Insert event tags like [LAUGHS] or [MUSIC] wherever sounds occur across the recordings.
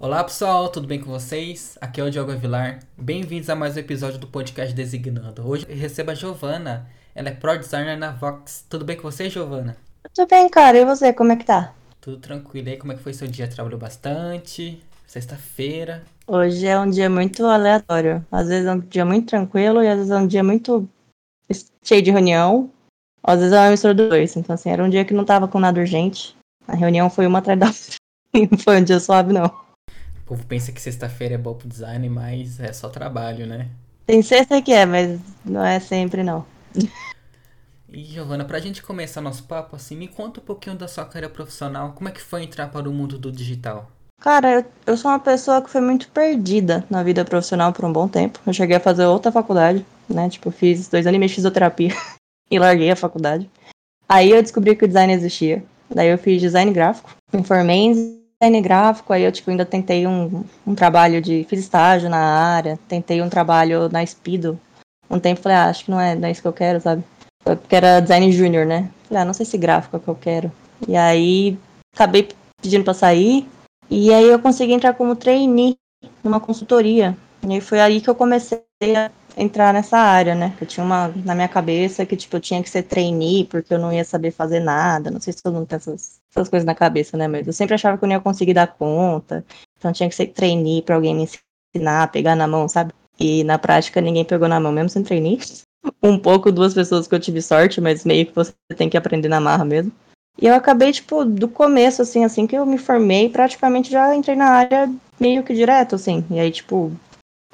Olá pessoal, tudo bem com vocês? Aqui é o Diogo Avilar. Bem-vindos a mais um episódio do podcast Designando. Hoje eu recebo a Giovana, ela é Pro Designer na Vox. Tudo bem com você, Giovana? Tudo bem, cara. E você, como é que tá? Tudo tranquilo. E aí, como é que foi seu dia? Trabalhou bastante? Sexta-feira? Hoje é um dia muito aleatório. Às vezes é um dia muito tranquilo e às vezes é um dia muito cheio de reunião. Às vezes é uma mistura dos dois. Então, assim, era um dia que não tava com nada urgente. A reunião foi uma atrás da outra. [LAUGHS] Não foi um dia suave, não. O povo pensa que sexta-feira é bom pro design, mas é só trabalho, né? Tem sexta que é, mas não é sempre, não. E Giovana, pra gente começar nosso papo, assim, me conta um pouquinho da sua carreira profissional. Como é que foi entrar para o mundo do digital? Cara, eu, eu sou uma pessoa que foi muito perdida na vida profissional por um bom tempo. Eu cheguei a fazer outra faculdade, né? Tipo, fiz dois anos e meio de fisioterapia [LAUGHS] e larguei a faculdade. Aí eu descobri que o design existia. Daí eu fiz design gráfico, me formei em design gráfico, aí eu tipo, ainda tentei um, um trabalho de. fiz estágio na área, tentei um trabalho na Speedo. Um tempo falei, ah, acho que não é, não é isso que eu quero, sabe? Porque era design júnior, né? Falei, ah, não sei se gráfico é o que eu quero. E aí acabei pedindo pra sair. E aí eu consegui entrar como trainee numa consultoria. E aí foi aí que eu comecei a entrar nessa área, né? Eu tinha uma na minha cabeça que, tipo, eu tinha que ser trainee porque eu não ia saber fazer nada. Não sei se todo mundo tem essas, essas coisas na cabeça, né? Mas eu sempre achava que eu não ia conseguir dar conta. Então tinha que ser trainee pra alguém me ensinar, pegar na mão, sabe? E na prática ninguém pegou na mão, mesmo sem trainee. [LAUGHS] Um pouco, duas pessoas que eu tive sorte, mas meio que você tem que aprender na marra mesmo. E eu acabei, tipo, do começo, assim, assim que eu me formei, praticamente já entrei na área meio que direto, assim. E aí, tipo,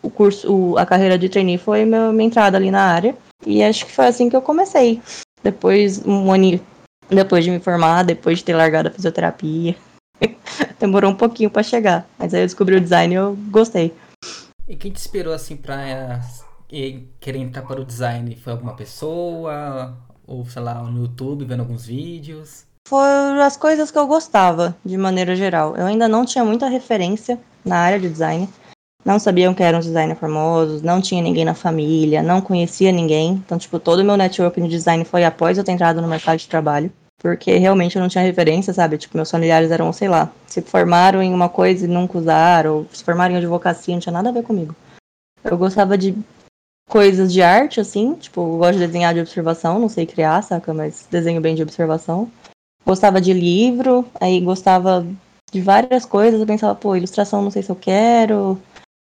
o curso, o, a carreira de trainee foi meu, minha entrada ali na área. E acho que foi assim que eu comecei. Depois, um ano depois de me formar, depois de ter largado a fisioterapia. [LAUGHS] Demorou um pouquinho para chegar. Mas aí eu descobri o design e eu gostei. E quem te inspirou, assim, pra querer entrar para o design? Foi alguma pessoa? Ou, sei lá, no YouTube, vendo alguns vídeos? Foram as coisas que eu gostava, de maneira geral. Eu ainda não tinha muita referência na área de design. Não sabiam que eram designers famosos, não tinha ninguém na família, não conhecia ninguém. Então, tipo, todo o meu network de design foi após eu ter entrado no mercado de trabalho. Porque realmente eu não tinha referência, sabe? Tipo, meus familiares eram, sei lá, se formaram em uma coisa e nunca usaram, ou se formaram em advocacia, não tinha nada a ver comigo. Eu gostava de coisas de arte, assim, tipo, eu gosto de desenhar de observação, não sei criar, saca? Mas desenho bem de observação. Gostava de livro, aí gostava de várias coisas, eu pensava, pô, ilustração não sei se eu quero.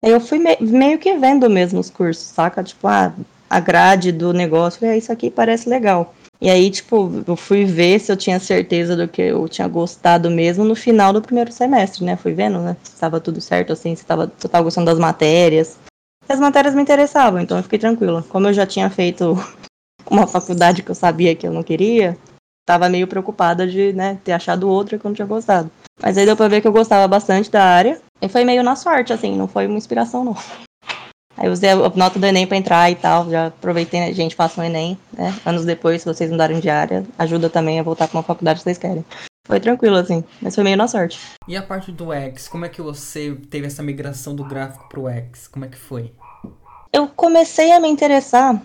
Eu fui me meio que vendo mesmo os cursos, saca? Tipo, ah, a grade do negócio, falei, ah, isso aqui parece legal. E aí, tipo, eu fui ver se eu tinha certeza do que eu tinha gostado mesmo no final do primeiro semestre, né? Fui vendo, né? Se estava tudo certo, assim, se, tava, se eu tava gostando das matérias. As matérias me interessavam, então eu fiquei tranquila. Como eu já tinha feito [LAUGHS] uma faculdade que eu sabia que eu não queria, tava meio preocupada de, né, ter achado outra que eu não tinha gostado. Mas aí deu pra ver que eu gostava bastante da área. E foi meio na sorte, assim, não foi uma inspiração, não. Aí usei a nota do Enem pra entrar e tal. Já aproveitei, né? Gente, façam o Enem, né? Anos depois, se vocês mudarem de área, ajuda também a voltar pra uma faculdade que vocês querem. Foi tranquilo, assim, mas foi meio na sorte. E a parte do X, como é que você teve essa migração do gráfico pro X? Como é que foi? Eu comecei a me interessar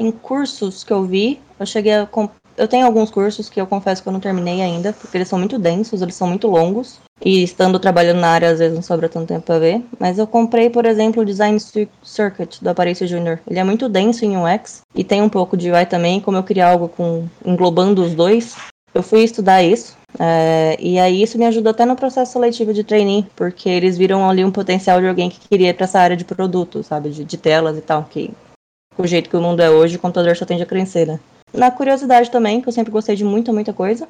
em cursos que eu vi. Eu cheguei a eu tenho alguns cursos que eu confesso que eu não terminei ainda, porque eles são muito densos, eles são muito longos. E estando trabalhando na área, às vezes não sobra tanto tempo para ver. Mas eu comprei, por exemplo, o Design Circuit do Aparência Junior. Ele é muito denso em UX e tem um pouco de UI também. Como eu queria algo com englobando os dois, eu fui estudar isso. É, e aí isso me ajudou até no processo seletivo de trainee, porque eles viram ali um potencial de alguém que queria ir para essa área de produto, sabe, de, de telas e tal, que o jeito que o mundo é hoje, o computador só tende a crescer, né? na curiosidade também, que eu sempre gostei de muita, muita coisa.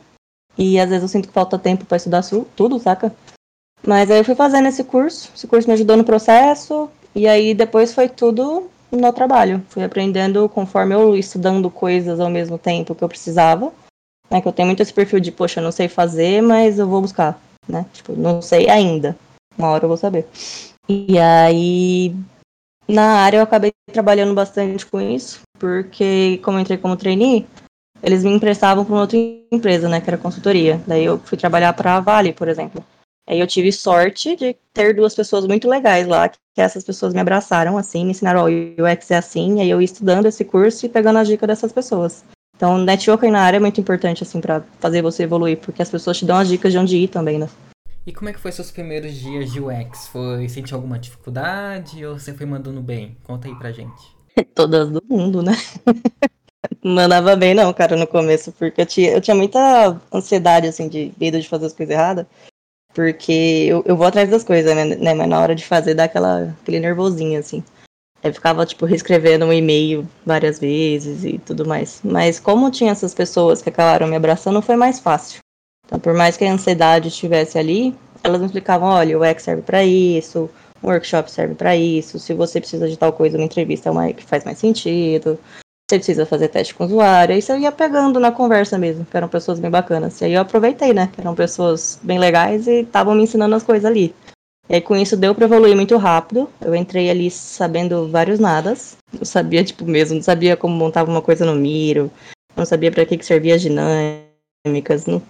E às vezes eu sinto que falta tempo para estudar tudo, saca? Mas aí eu fui fazendo esse curso, esse curso me ajudou no processo, e aí depois foi tudo no trabalho. Fui aprendendo conforme eu estudando coisas ao mesmo tempo que eu precisava. Né, que eu tenho muito esse perfil de, poxa, não sei fazer, mas eu vou buscar, né? Tipo, não sei ainda. Uma hora eu vou saber. E aí na área eu acabei trabalhando bastante com isso, porque como entrei como trainee, eles me emprestavam para uma outra empresa, né, que era consultoria. Daí eu fui trabalhar para a Vale, por exemplo. Aí eu tive sorte de ter duas pessoas muito legais lá, que essas pessoas me abraçaram assim, me ensinaram, ó, oh, o UX é assim, aí eu ia estudando esse curso e pegando a dica dessas pessoas. Então, networking na área é muito importante, assim, para fazer você evoluir, porque as pessoas te dão as dicas de onde ir também, né? E como é que foi seus primeiros dias de UX? Foi sentir alguma dificuldade ou você foi mandando bem? Conta aí pra gente. [LAUGHS] Todas do mundo, né? [LAUGHS] Mandava bem não, cara, no começo, porque eu tinha, eu tinha muita ansiedade, assim, de medo de fazer as coisas erradas. Porque eu, eu vou atrás das coisas, né? né mas na hora de fazer dá aquela, aquele nervosinho, assim. Aí ficava, tipo, reescrevendo um e-mail várias vezes e tudo mais. Mas como tinha essas pessoas que acabaram me abraçando, foi mais fácil. Então, por mais que a ansiedade estivesse ali, elas me explicavam, olha, o X serve para isso, o workshop serve para isso, se você precisa de tal coisa, uma entrevista é uma que faz mais sentido, você precisa fazer teste com o usuário. Isso eu ia pegando na conversa mesmo, que eram pessoas bem bacanas. E aí eu aproveitei, né, que eram pessoas bem legais e estavam me ensinando as coisas ali. E aí com isso deu para evoluir muito rápido. Eu entrei ali sabendo vários nadas. Eu sabia, tipo, mesmo, não sabia como montava uma coisa no Miro, não sabia para que, que servia as dinâmicas, não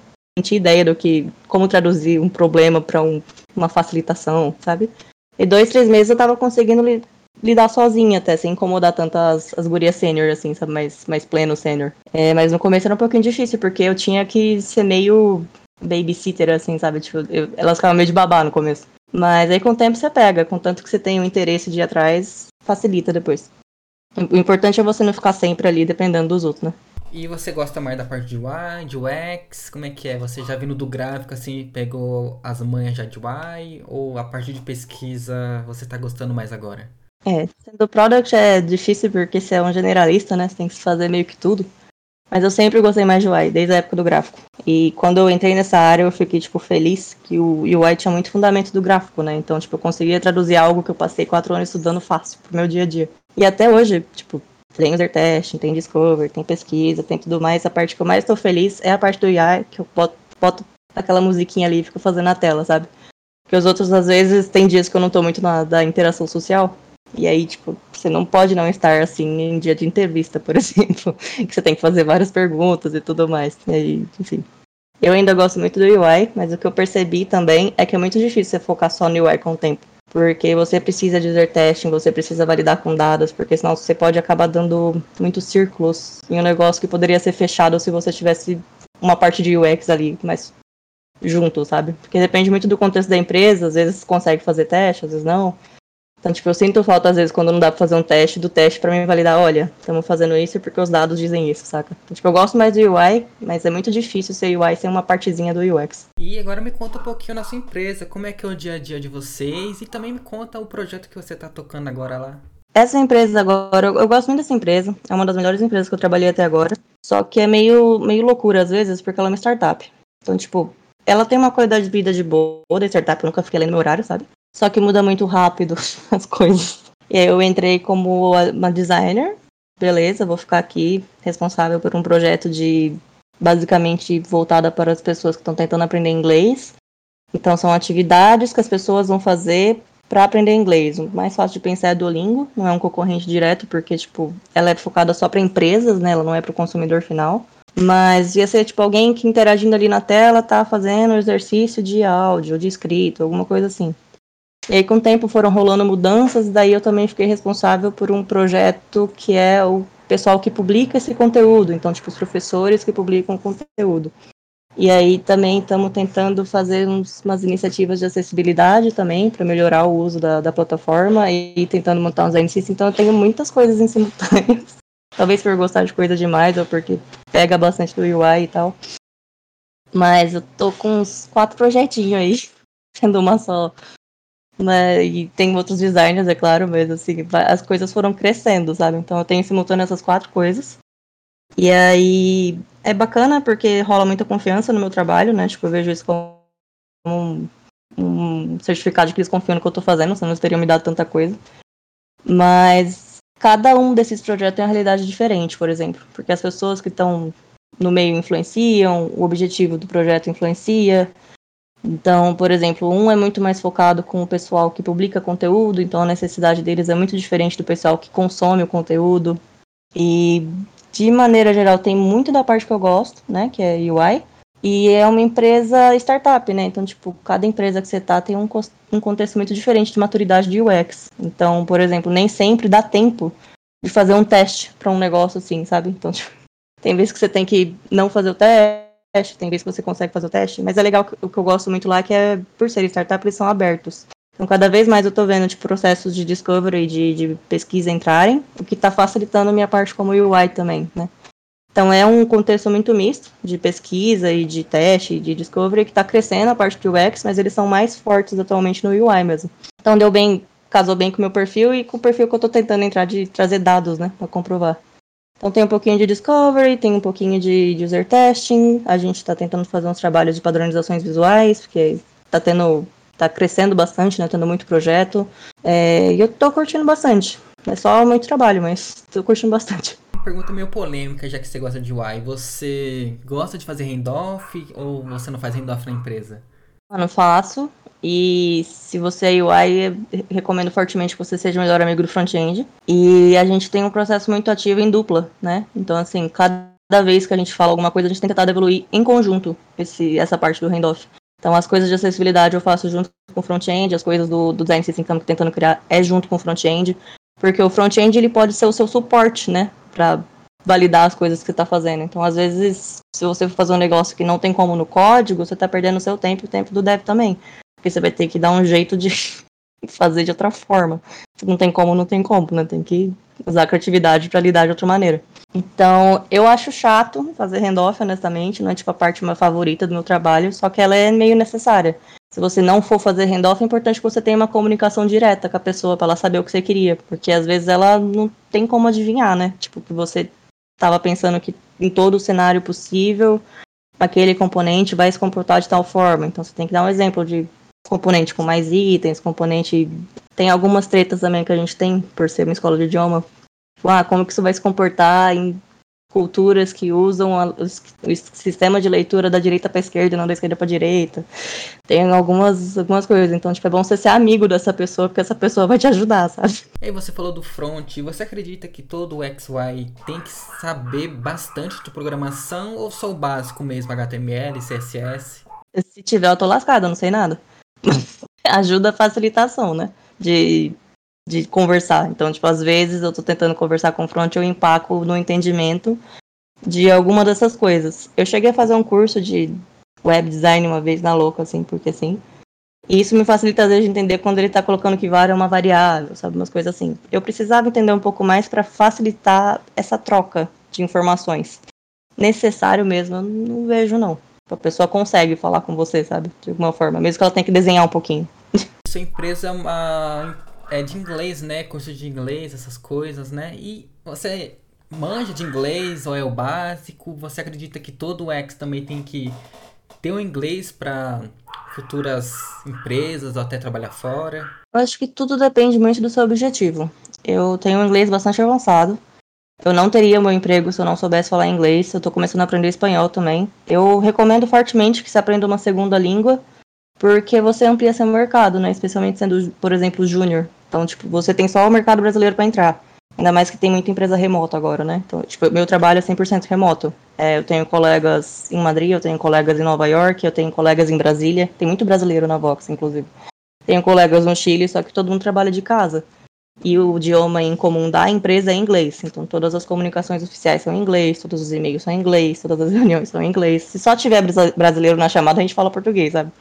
tinha ideia do que, como traduzir um problema para um, uma facilitação, sabe? E dois, três meses eu tava conseguindo lidar sozinha até, sem incomodar tanto as, as gurias sênior, assim, sabe? Mais, mais pleno sênior. É, mas no começo era um pouquinho difícil, porque eu tinha que ser meio babysitter, assim, sabe? Tipo, eu, elas ficavam meio de babá no começo. Mas aí com o tempo você pega, contanto que você tem o interesse de ir atrás, facilita depois. O importante é você não ficar sempre ali dependendo dos outros, né? E você gosta mais da parte de UI, de UX? Como é que é? Você já vindo do gráfico, assim, pegou as manhas já de UI? Ou a parte de pesquisa você tá gostando mais agora? É, sendo product é difícil porque você é um generalista, né? Você tem que fazer meio que tudo. Mas eu sempre gostei mais de UI, desde a época do gráfico. E quando eu entrei nessa área, eu fiquei, tipo, feliz que o UI tinha muito fundamento do gráfico, né? Então, tipo, eu conseguia traduzir algo que eu passei quatro anos estudando fácil pro meu dia a dia. E até hoje, tipo, tem user testing, tem discover, tem pesquisa, tem tudo mais. A parte que eu mais estou feliz é a parte do UI, que eu boto, boto aquela musiquinha ali e fico fazendo na tela, sabe? Porque os outros, às vezes, tem dias que eu não tô muito na da interação social. E aí, tipo, você não pode não estar assim em dia de entrevista, por [LAUGHS] exemplo. que você tem que fazer várias perguntas e tudo mais. E aí, enfim. Eu ainda gosto muito do UI, mas o que eu percebi também é que é muito difícil você focar só no UI com o tempo porque você precisa de user testing, você precisa validar com dados, porque senão você pode acabar dando muitos círculos em um negócio que poderia ser fechado se você tivesse uma parte de UX ali mais junto, sabe? Porque depende muito do contexto da empresa, às vezes consegue fazer teste, às vezes não. Então, tipo, eu sinto falta, às vezes, quando não dá pra fazer um teste, do teste para me validar, olha, estamos fazendo isso porque os dados dizem isso, saca? Então, tipo, eu gosto mais do UI, mas é muito difícil ser UI sem uma partezinha do UX. E agora me conta um pouquinho da sua empresa, como é que é o dia a dia de vocês e também me conta o projeto que você tá tocando agora lá. Essa empresa agora, eu, eu gosto muito dessa empresa, é uma das melhores empresas que eu trabalhei até agora, só que é meio, meio loucura às vezes, porque ela é uma startup. Então, tipo, ela tem uma qualidade de vida de boa da startup, eu nunca fiquei ali no meu horário, sabe? Só que muda muito rápido [LAUGHS] as coisas. E aí eu entrei como uma designer. Beleza, vou ficar aqui responsável por um projeto de basicamente voltada para as pessoas que estão tentando aprender inglês. Então são atividades que as pessoas vão fazer para aprender inglês. O mais fácil de pensar é Duolingo, não é um concorrente direto porque tipo, ela é focada só para empresas, né? Ela não é para o consumidor final. Mas ia ser tipo alguém que interagindo ali na tela tá fazendo exercício de áudio, de escrito, alguma coisa assim. E aí, com o tempo, foram rolando mudanças, daí eu também fiquei responsável por um projeto que é o pessoal que publica esse conteúdo, então, tipo, os professores que publicam conteúdo. E aí também estamos tentando fazer uns, umas iniciativas de acessibilidade também, para melhorar o uso da, da, plataforma e tentando montar uns NCs. Então eu tenho muitas coisas em simultâneo. [LAUGHS] Talvez por gostar de coisa demais ou porque pega bastante do UI e tal. Mas eu tô com uns quatro projetinhos aí, [LAUGHS] sendo uma só né? E tem outros designers, é claro, mas assim, as coisas foram crescendo, sabe? Então eu tenho simultâneo essas quatro coisas. E aí é bacana porque rola muita confiança no meu trabalho, né? Tipo, eu vejo isso como um, um certificado de que eles confiam no que eu tô fazendo, senão eles teriam me dado tanta coisa. Mas cada um desses projetos tem uma realidade diferente, por exemplo, porque as pessoas que estão no meio influenciam, o objetivo do projeto influencia, então, por exemplo, um é muito mais focado com o pessoal que publica conteúdo, então a necessidade deles é muito diferente do pessoal que consome o conteúdo. E, de maneira geral, tem muito da parte que eu gosto, né, que é UI. E é uma empresa startup, né? Então, tipo, cada empresa que você tá tem um, um contexto muito diferente de maturidade de UX. Então, por exemplo, nem sempre dá tempo de fazer um teste para um negócio assim, sabe? Então, tipo, [LAUGHS] tem vezes que você tem que não fazer o teste teste, tem vezes que você consegue fazer o teste, mas é legal, o que eu gosto muito lá é que é, por ser startup, eles são abertos. Então, cada vez mais eu estou vendo tipo, processos de discovery, de, de pesquisa entrarem, o que está facilitando minha parte como UI também, né? Então é um contexto muito misto de pesquisa e de teste, de discovery, que está crescendo a parte do UX, mas eles são mais fortes atualmente no UI mesmo. Então deu bem, casou bem com o meu perfil e com o perfil que eu estou tentando entrar de trazer dados, né, para comprovar. Então tem um pouquinho de discovery, tem um pouquinho de user testing, a gente está tentando fazer uns trabalhos de padronizações visuais, porque está tendo, tá crescendo bastante, né, tendo muito projeto, é, e eu estou curtindo bastante. É só muito trabalho, mas estou curtindo bastante pergunta meio polêmica, já que você gosta de UI. Você gosta de fazer handoff ou você não faz handoff na empresa? Não faço. E se você é UI, recomendo fortemente que você seja o melhor amigo do front-end. E a gente tem um processo muito ativo em dupla, né? Então, assim, cada vez que a gente fala alguma coisa, a gente tem tentar evoluir em conjunto esse, essa parte do handoff. Então, as coisas de acessibilidade eu faço junto com o front-end, as coisas do, do design system que estamos tentando criar é junto com o front-end, porque o front-end ele pode ser o seu suporte, né? Validar as coisas que você está fazendo. Então, às vezes, se você for fazer um negócio que não tem como no código, você está perdendo o seu tempo e o tempo do dev também. Porque você vai ter que dar um jeito de [LAUGHS] fazer de outra forma. Se não tem como, não tem como, né? Tem que usar a criatividade para lidar de outra maneira. Então, eu acho chato fazer handoff, honestamente, não é tipo a parte mais favorita do meu trabalho, só que ela é meio necessária. Se você não for fazer handoff, é importante que você tenha uma comunicação direta com a pessoa para ela saber o que você queria, porque às vezes ela não tem como adivinhar, né? Tipo, que você estava pensando que em todo o cenário possível, aquele componente vai se comportar de tal forma. Então você tem que dar um exemplo de componente com mais itens, componente. Tem algumas tretas também que a gente tem por ser uma escola de idioma. Ah, como que isso vai se comportar em culturas que usam a, o, o, sistema de leitura da direita para esquerda e não da esquerda para direita. Tem algumas, algumas coisas. Então, tipo, é bom você ser amigo dessa pessoa, porque essa pessoa vai te ajudar, sabe? E aí você falou do front. Você acredita que todo XY tem que saber bastante de programação ou só o básico mesmo, HTML, CSS? Se tiver, eu tô lascada, não sei nada. [LAUGHS] Ajuda a facilitação, né? De de conversar. Então, tipo, às vezes eu tô tentando conversar com o front, eu empaco no entendimento de alguma dessas coisas. Eu cheguei a fazer um curso de web design uma vez na louca, assim, porque assim. E isso me facilita às vezes de entender quando ele está colocando que var é uma variável, sabe, umas coisas assim. Eu precisava entender um pouco mais para facilitar essa troca de informações. Necessário mesmo, eu não vejo não. A pessoa consegue falar com você, sabe, de alguma forma, mesmo que ela tenha que desenhar um pouquinho. Sua empresa é uma é, de inglês, né? Curso de inglês, essas coisas, né? E você manja de inglês ou é o básico? Você acredita que todo ex também tem que ter o um inglês para futuras empresas ou até trabalhar fora? Eu acho que tudo depende muito do seu objetivo. Eu tenho um inglês bastante avançado. Eu não teria meu emprego se eu não soubesse falar inglês. Eu estou começando a aprender espanhol também. Eu recomendo fortemente que você aprenda uma segunda língua, porque você amplia seu mercado, né? Especialmente sendo, por exemplo, júnior. Então, tipo, você tem só o mercado brasileiro para entrar. Ainda mais que tem muita empresa remota agora, né? Então, tipo, meu trabalho é 100% remoto. É, eu tenho colegas em Madrid, eu tenho colegas em Nova York, eu tenho colegas em Brasília. Tem muito brasileiro na Vox, inclusive. Tenho colegas no Chile, só que todo mundo trabalha de casa. E o idioma em comum da empresa é inglês. Então, todas as comunicações oficiais são em inglês, todos os e-mails são em inglês, todas as [LAUGHS] reuniões são em inglês. Se só tiver brasileiro na chamada, a gente fala português, sabe?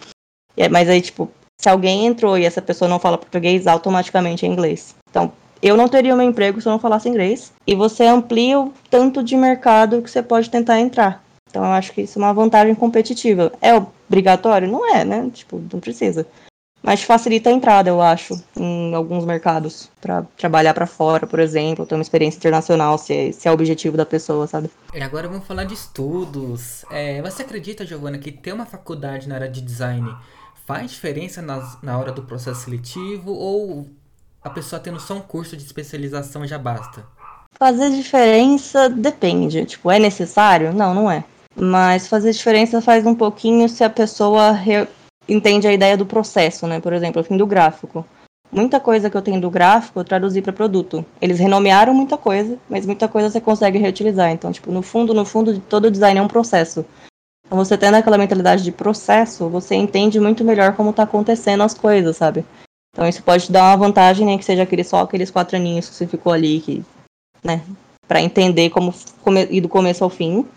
É, mas aí, tipo, se alguém entrou e essa pessoa não fala português, automaticamente é inglês. Então, eu não teria meu emprego se eu não falasse inglês. E você amplia o tanto de mercado que você pode tentar entrar. Então, eu acho que isso é uma vantagem competitiva. É obrigatório? Não é, né? Tipo, não precisa. Mas facilita a entrada, eu acho, em alguns mercados. para trabalhar para fora, por exemplo, ter uma experiência internacional, se é, se é o objetivo da pessoa, sabe? E agora vamos falar de estudos. É, você acredita, Giovana, que ter uma faculdade na área de design faz diferença nas, na hora do processo seletivo ou a pessoa tendo só um curso de especialização já basta? Fazer diferença depende. Tipo, é necessário? Não, não é. Mas fazer diferença faz um pouquinho se a pessoa re... entende a ideia do processo, né? Por exemplo, eu fim do gráfico. Muita coisa que eu tenho do gráfico eu traduzi para produto. Eles renomearam muita coisa, mas muita coisa você consegue reutilizar. Então, tipo, no fundo, no fundo, todo design é um processo. Então, você tendo aquela mentalidade de processo, você entende muito melhor como tá acontecendo as coisas, sabe? Então isso pode te dar uma vantagem, né? Que seja aquele, só aqueles quatro aninhos que você ficou ali, que, né? Pra entender como ir do começo ao fim.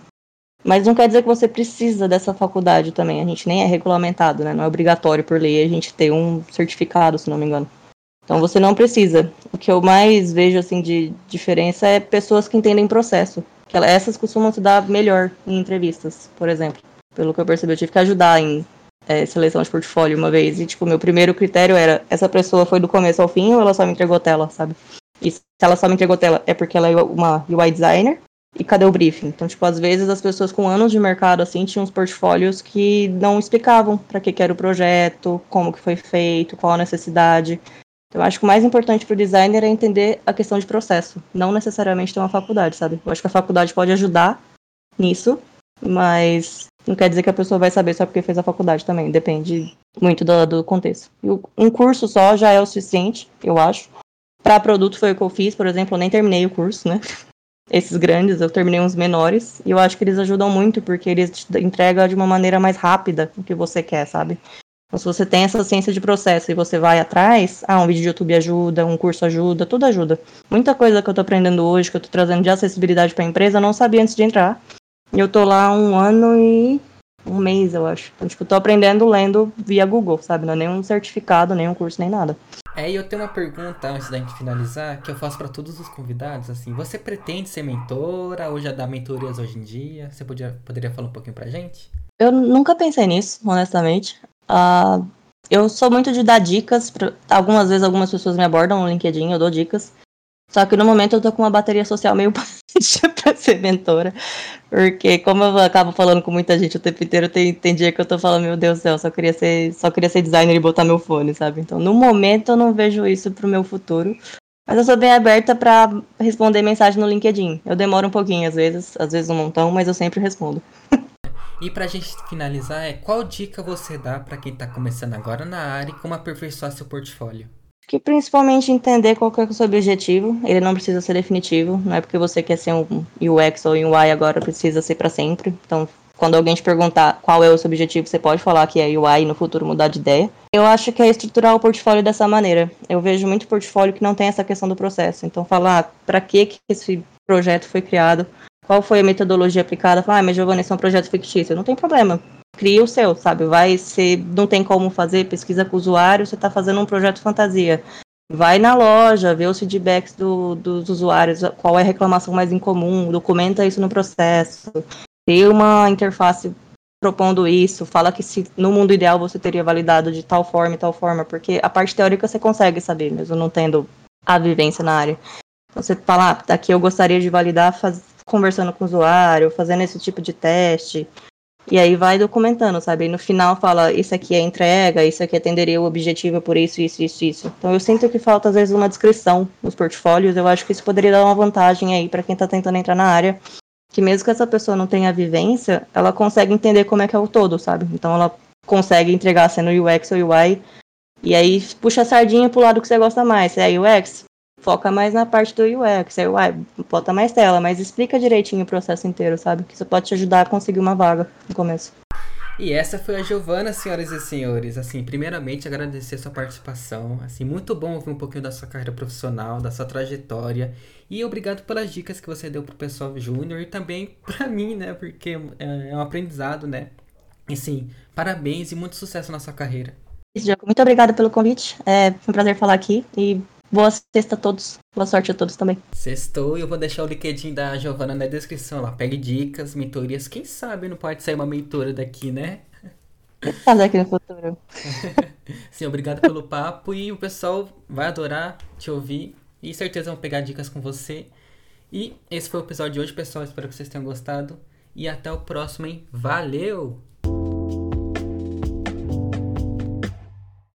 Mas não quer dizer que você precisa dessa faculdade também. A gente nem é regulamentado, né? Não é obrigatório por lei a gente ter um certificado, se não me engano. Então você não precisa. O que eu mais vejo assim de diferença é pessoas que entendem processo. Que essas costumam se dar melhor em entrevistas, por exemplo. Pelo que eu percebi, eu tive que ajudar em é, seleção de portfólio uma vez. E, tipo, meu primeiro critério era: essa pessoa foi do começo ao fim ou ela só me entregou tela, sabe? E se ela só me entregou tela, é porque ela é uma UI designer. E cadê o briefing? Então, tipo, às vezes as pessoas com anos de mercado, assim, tinham uns portfólios que não explicavam para que, que era o projeto, como que foi feito, qual a necessidade. Então, eu acho que o mais importante para o designer é entender a questão de processo, não necessariamente ter uma faculdade, sabe? Eu acho que a faculdade pode ajudar nisso, mas não quer dizer que a pessoa vai saber só porque fez a faculdade também. Depende muito do, do contexto. E um curso só já é o suficiente, eu acho. Para produto foi o que eu fiz, por exemplo, eu nem terminei o curso, né? [LAUGHS] Esses grandes, eu terminei uns menores. E eu acho que eles ajudam muito, porque eles te entregam de uma maneira mais rápida o que você quer, sabe? Então, se você tem essa ciência de processo e você vai atrás, ah, um vídeo de YouTube ajuda, um curso ajuda, tudo ajuda. Muita coisa que eu tô aprendendo hoje, que eu tô trazendo de acessibilidade para a empresa, eu não sabia antes de entrar. E eu tô lá um ano e um mês, eu acho. Então, tipo, tô aprendendo lendo via Google, sabe? Não é nenhum certificado, nenhum curso, nem nada. É, e eu tenho uma pergunta antes da gente finalizar, que eu faço para todos os convidados, assim, você pretende ser mentora ou já dá mentorias hoje em dia? Você podia, poderia falar um pouquinho pra gente? Eu nunca pensei nisso, honestamente. Uh, eu sou muito de dar dicas, pra... algumas vezes algumas pessoas me abordam no LinkedIn, eu dou dicas. Só que no momento eu tô com uma bateria social meio [LAUGHS] baixa pra ser mentora. Porque como eu acabo falando com muita gente o tempo inteiro, tem, tem dia que eu tô falando, meu Deus do céu, só queria ser, só queria ser designer e botar meu fone, sabe? Então no momento eu não vejo isso pro meu futuro. Mas eu sou bem aberta para responder mensagem no LinkedIn. Eu demoro um pouquinho às vezes, às vezes um montão, mas eu sempre respondo. [LAUGHS] e pra gente finalizar, é qual dica você dá para quem tá começando agora na área e como aperfeiçoar seu portfólio? que principalmente entender qual é o seu objetivo. Ele não precisa ser definitivo. Não é porque você quer ser um UX ou UI agora precisa ser para sempre. Então, quando alguém te perguntar qual é o seu objetivo, você pode falar que é UI e no futuro mudar de ideia. Eu acho que é estruturar o portfólio dessa maneira. Eu vejo muito portfólio que não tem essa questão do processo. Então, falar ah, para que, que esse projeto foi criado, qual foi a metodologia aplicada. Falar, ah, mas Giovanni, esse é um projeto fictício. Não tem problema cria o seu, sabe? Vai ser, não tem como fazer pesquisa com o usuário, você está fazendo um projeto fantasia. Vai na loja, vê os feedbacks do, dos usuários, qual é a reclamação mais incomum, documenta isso no processo. Tem uma interface propondo isso, fala que se no mundo ideal você teria validado de tal forma e tal forma, porque a parte teórica você consegue saber, mesmo não tendo a vivência na área. Então, você fala, ah, daqui eu gostaria de validar faz, conversando com o usuário, fazendo esse tipo de teste. E aí vai documentando, sabe? E no final fala, isso aqui é entrega, isso aqui atenderia o objetivo por isso, isso, isso, isso. Então eu sinto que falta às vezes uma descrição nos portfólios. Eu acho que isso poderia dar uma vantagem aí para quem está tentando entrar na área. Que mesmo que essa pessoa não tenha vivência, ela consegue entender como é que é o todo, sabe? Então ela consegue entregar sendo UX ou UI. E aí puxa a sardinha pro lado que você gosta mais. Se é UX, foca mais na parte do UX, aí, uai, bota mais tela, mas explica direitinho o processo inteiro, sabe? Que isso pode te ajudar a conseguir uma vaga no começo. E essa foi a Giovana, senhoras e senhores. Assim, primeiramente agradecer a sua participação. Assim, muito bom ouvir um pouquinho da sua carreira profissional, da sua trajetória. E obrigado pelas dicas que você deu pro pessoal júnior e também [LAUGHS] para mim, né? Porque é, é um aprendizado, né? E sim, parabéns e muito sucesso na sua carreira. Muito obrigada pelo convite. É um prazer falar aqui e Boa sexta a todos. Boa sorte a todos também. Sextou e eu vou deixar o LinkedIn da Giovana na descrição lá. Pegue dicas, mentorias. Quem sabe não pode sair uma mentora daqui, né? Fazer aqui no futuro. [LAUGHS] Sim, obrigado pelo papo e o pessoal vai adorar te ouvir e certeza vão pegar dicas com você. E esse foi o episódio de hoje, pessoal. Espero que vocês tenham gostado. E até o próximo, hein? Valeu!